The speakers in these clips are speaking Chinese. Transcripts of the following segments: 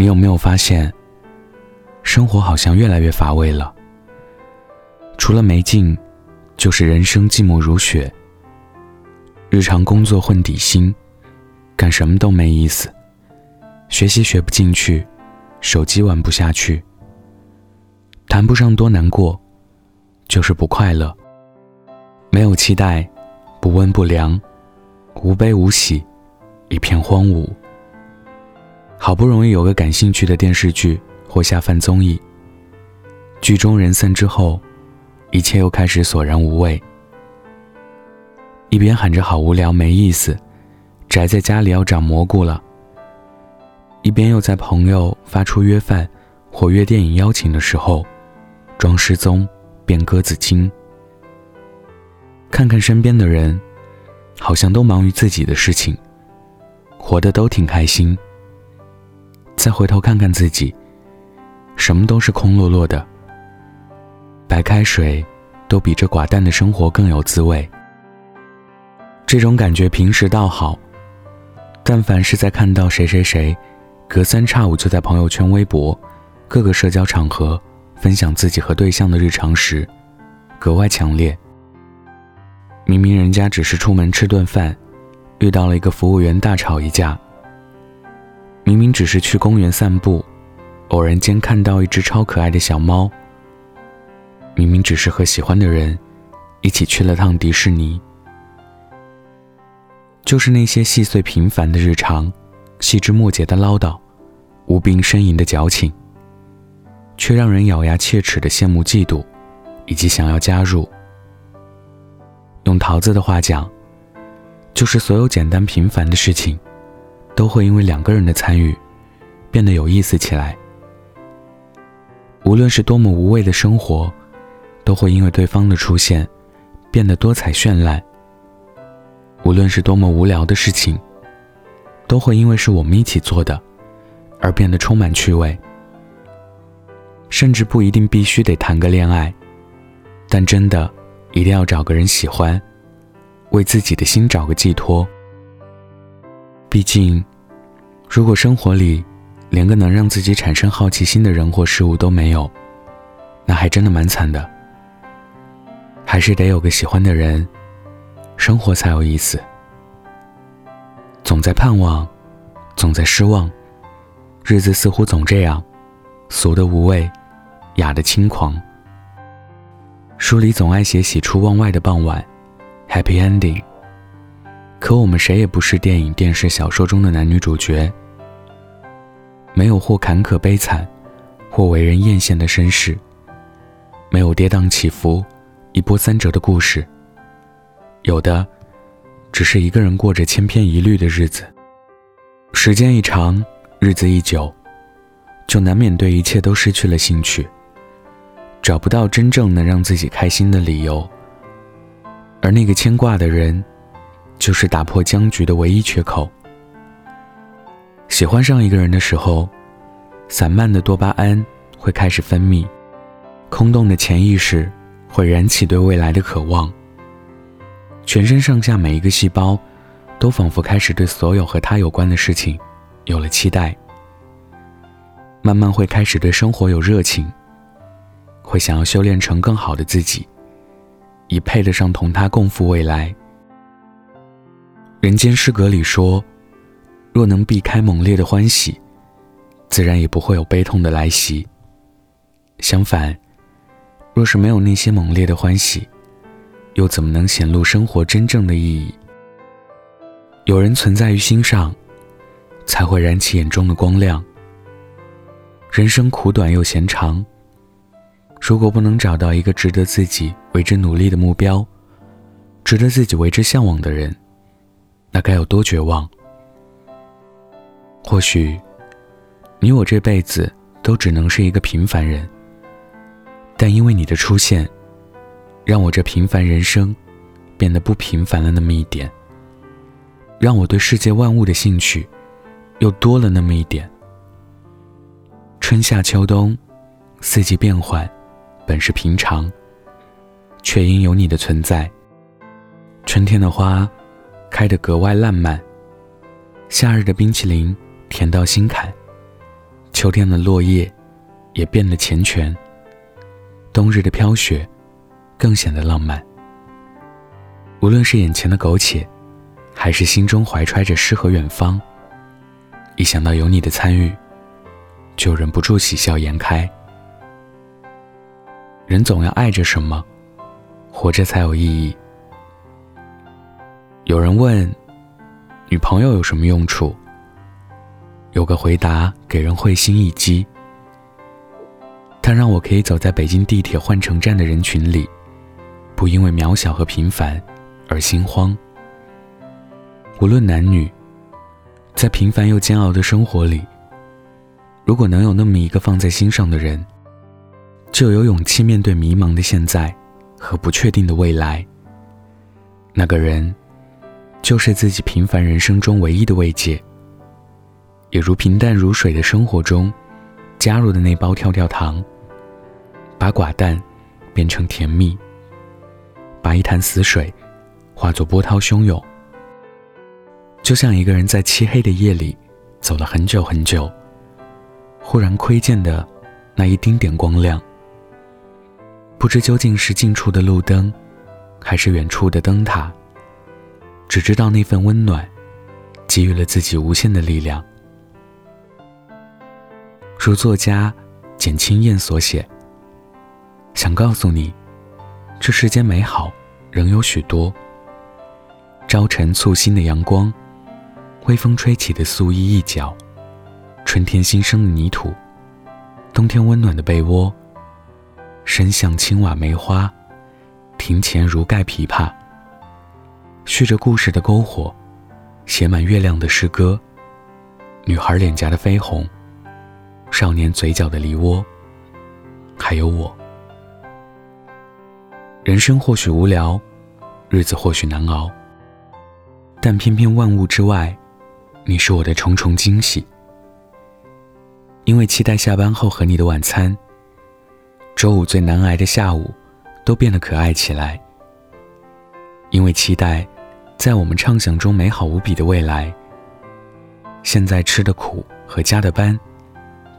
你有没有发现，生活好像越来越乏味了？除了没劲，就是人生寂寞如雪。日常工作混底薪，干什么都没意思，学习学不进去，手机玩不下去，谈不上多难过，就是不快乐。没有期待，不温不凉，无悲无喜，一片荒芜。好不容易有个感兴趣的电视剧或下饭综艺，剧中人散之后，一切又开始索然无味。一边喊着好无聊没意思，宅在家里要长蘑菇了，一边又在朋友发出约饭或约电影邀请的时候，装失踪变鸽子精。看看身边的人，好像都忙于自己的事情，活得都挺开心。再回头看看自己，什么都是空落落的。白开水都比这寡淡的生活更有滋味。这种感觉平时倒好，但凡是在看到谁谁谁，隔三差五就在朋友圈、微博、各个社交场合分享自己和对象的日常时，格外强烈。明明人家只是出门吃顿饭，遇到了一个服务员大吵一架。明明只是去公园散步，偶然间看到一只超可爱的小猫。明明只是和喜欢的人一起去了趟迪士尼，就是那些细碎平凡的日常，细枝末节的唠叨，无病呻吟的矫情，却让人咬牙切齿的羡慕嫉妒，以及想要加入。用桃子的话讲，就是所有简单平凡的事情。都会因为两个人的参与，变得有意思起来。无论是多么无味的生活，都会因为对方的出现，变得多彩绚烂。无论是多么无聊的事情，都会因为是我们一起做的，而变得充满趣味。甚至不一定必须得谈个恋爱，但真的一定要找个人喜欢，为自己的心找个寄托。毕竟，如果生活里连个能让自己产生好奇心的人或事物都没有，那还真的蛮惨的。还是得有个喜欢的人，生活才有意思。总在盼望，总在失望，日子似乎总这样，俗的无味，雅的轻狂。书里总爱写喜出望外的傍晚，Happy Ending。可我们谁也不是电影、电视、小说中的男女主角，没有或坎坷悲惨，或为人艳羡的身世，没有跌宕起伏、一波三折的故事，有的，只是一个人过着千篇一律的日子。时间一长，日子一久，就难免对一切都失去了兴趣，找不到真正能让自己开心的理由，而那个牵挂的人。就是打破僵局的唯一缺口。喜欢上一个人的时候，散漫的多巴胺会开始分泌，空洞的潜意识会燃起对未来的渴望。全身上下每一个细胞，都仿佛开始对所有和他有关的事情有了期待。慢慢会开始对生活有热情，会想要修炼成更好的自己，以配得上同他共赴未来。人间失格里说：“若能避开猛烈的欢喜，自然也不会有悲痛的来袭。相反，若是没有那些猛烈的欢喜，又怎么能显露生活真正的意义？有人存在于心上，才会燃起眼中的光亮。人生苦短又闲长，如果不能找到一个值得自己为之努力的目标，值得自己为之向往的人。”那该有多绝望？或许，你我这辈子都只能是一个平凡人，但因为你的出现，让我这平凡人生变得不平凡了那么一点，让我对世界万物的兴趣又多了那么一点。春夏秋冬，四季变换，本是平常，却因有你的存在，春天的花。开得格外烂漫。夏日的冰淇淋甜到心坎，秋天的落叶也变得缱绻，冬日的飘雪更显得浪漫。无论是眼前的苟且，还是心中怀揣着诗和远方，一想到有你的参与，就忍不住喜笑颜开。人总要爱着什么，活着才有意义。有人问，女朋友有什么用处？有个回答给人会心一击。它让我可以走在北京地铁换乘站的人群里，不因为渺小和平凡而心慌。无论男女，在平凡又煎熬的生活里，如果能有那么一个放在心上的人，就有勇气面对迷茫的现在和不确定的未来。那个人，就是自己平凡人生中唯一的慰藉，也如平淡如水的生活中加入的那包跳跳糖，把寡淡变成甜蜜，把一潭死水化作波涛汹涌。就像一个人在漆黑的夜里走了很久很久，忽然窥见的那一丁点光亮，不知究竟是近处的路灯，还是远处的灯塔，只知道那份温暖，给予了自己无限的力量。如作家简清燕所写：“想告诉你，这世间美好仍有许多。朝晨簇新的阳光。”微风吹起的素衣一角，春天新生的泥土，冬天温暖的被窝，深巷青瓦梅花，庭前如盖琵琶，续着故事的篝火，写满月亮的诗歌，女孩脸颊的绯红，少年嘴角的梨涡，还有我。人生或许无聊，日子或许难熬，但偏偏万物之外。你是我的重重惊喜，因为期待下班后和你的晚餐。周五最难挨的下午，都变得可爱起来。因为期待，在我们畅想中美好无比的未来。现在吃的苦和加的班，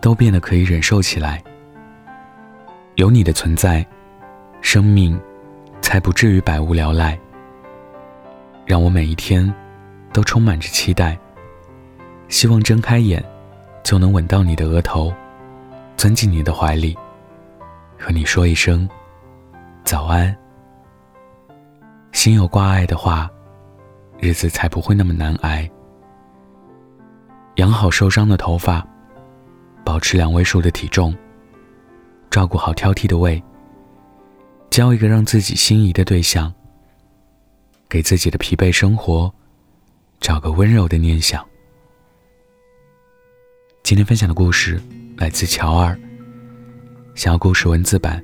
都变得可以忍受起来。有你的存在，生命才不至于百无聊赖。让我每一天，都充满着期待。希望睁开眼，就能吻到你的额头，钻进你的怀里，和你说一声早安。心有挂碍的话，日子才不会那么难挨。养好受伤的头发，保持两位数的体重，照顾好挑剔的胃，交一个让自己心仪的对象，给自己的疲惫生活找个温柔的念想。今天分享的故事来自乔二。想要故事文字版，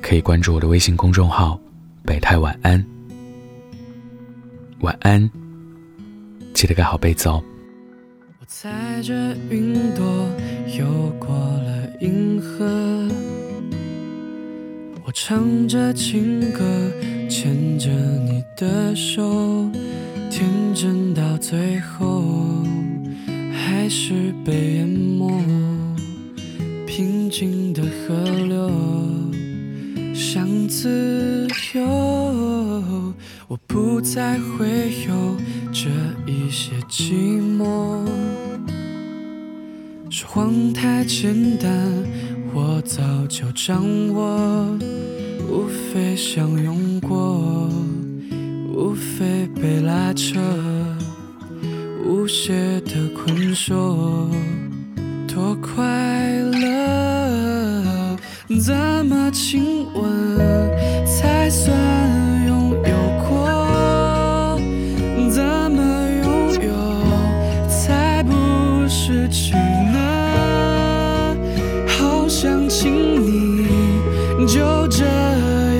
可以关注我的微信公众号“北太晚安”。晚安，记得盖好被子哦。我踩着云朵游过了银河，我唱着情歌，牵着你的手，天真到最后。还是被淹没，平静的河流想自由，我不再会有这一些寂寞。说谎太简单，我早就掌握，无非相拥过，无非被拉扯。无邪的困锁，多快乐？怎么亲吻才算拥有过？怎么拥有才不是情请你就这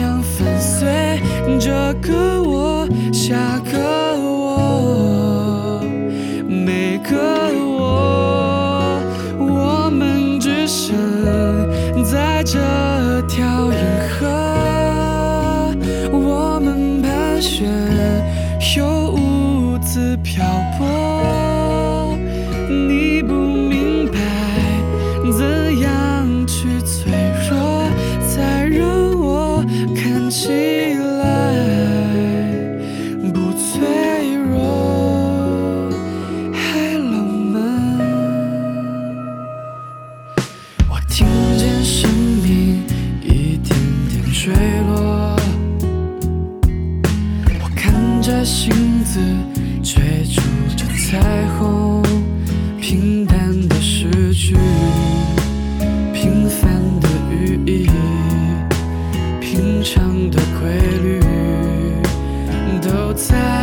样粉碎这个我，下个我，每个我，我们只剩在这条银河，我们盘旋又兀自飘。听见生命一点点坠落，我看着星子追逐着彩虹，平淡的失去，平凡的寓意，平常的规律都在。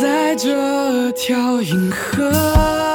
在这条银河。